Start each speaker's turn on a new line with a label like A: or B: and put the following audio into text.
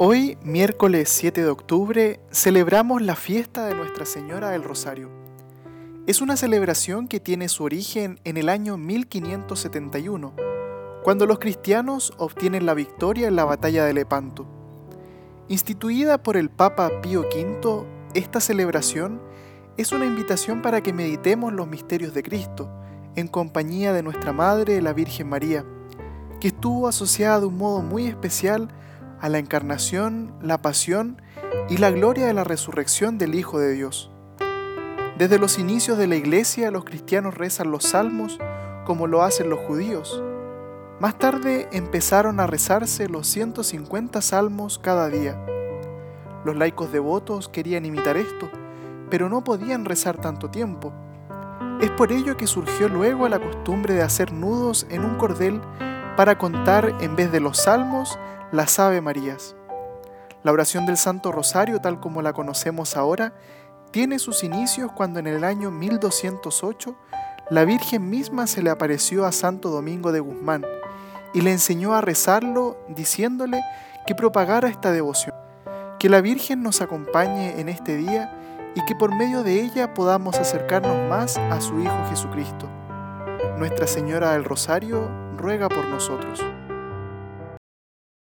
A: Hoy, miércoles 7 de octubre, celebramos la fiesta de Nuestra Señora del Rosario. Es una celebración que tiene su origen en el año 1571, cuando los cristianos obtienen la victoria en la batalla de Lepanto. Instituida por el Papa Pío V, esta celebración es una invitación para que meditemos los misterios de Cristo, en compañía de nuestra Madre, la Virgen María, que estuvo asociada de un modo muy especial a la encarnación, la pasión y la gloria de la resurrección del Hijo de Dios. Desde los inicios de la iglesia los cristianos rezan los salmos como lo hacen los judíos. Más tarde empezaron a rezarse los 150 salmos cada día. Los laicos devotos querían imitar esto, pero no podían rezar tanto tiempo. Es por ello que surgió luego la costumbre de hacer nudos en un cordel para contar en vez de los salmos las Ave Marías. La oración del Santo Rosario, tal como la conocemos ahora, tiene sus inicios cuando en el año 1208 la Virgen misma se le apareció a Santo Domingo de Guzmán y le enseñó a rezarlo diciéndole que propagara esta devoción. Que la Virgen nos acompañe en este día y que por medio de ella podamos acercarnos más a su Hijo Jesucristo. Nuestra Señora del Rosario ruega por nosotros.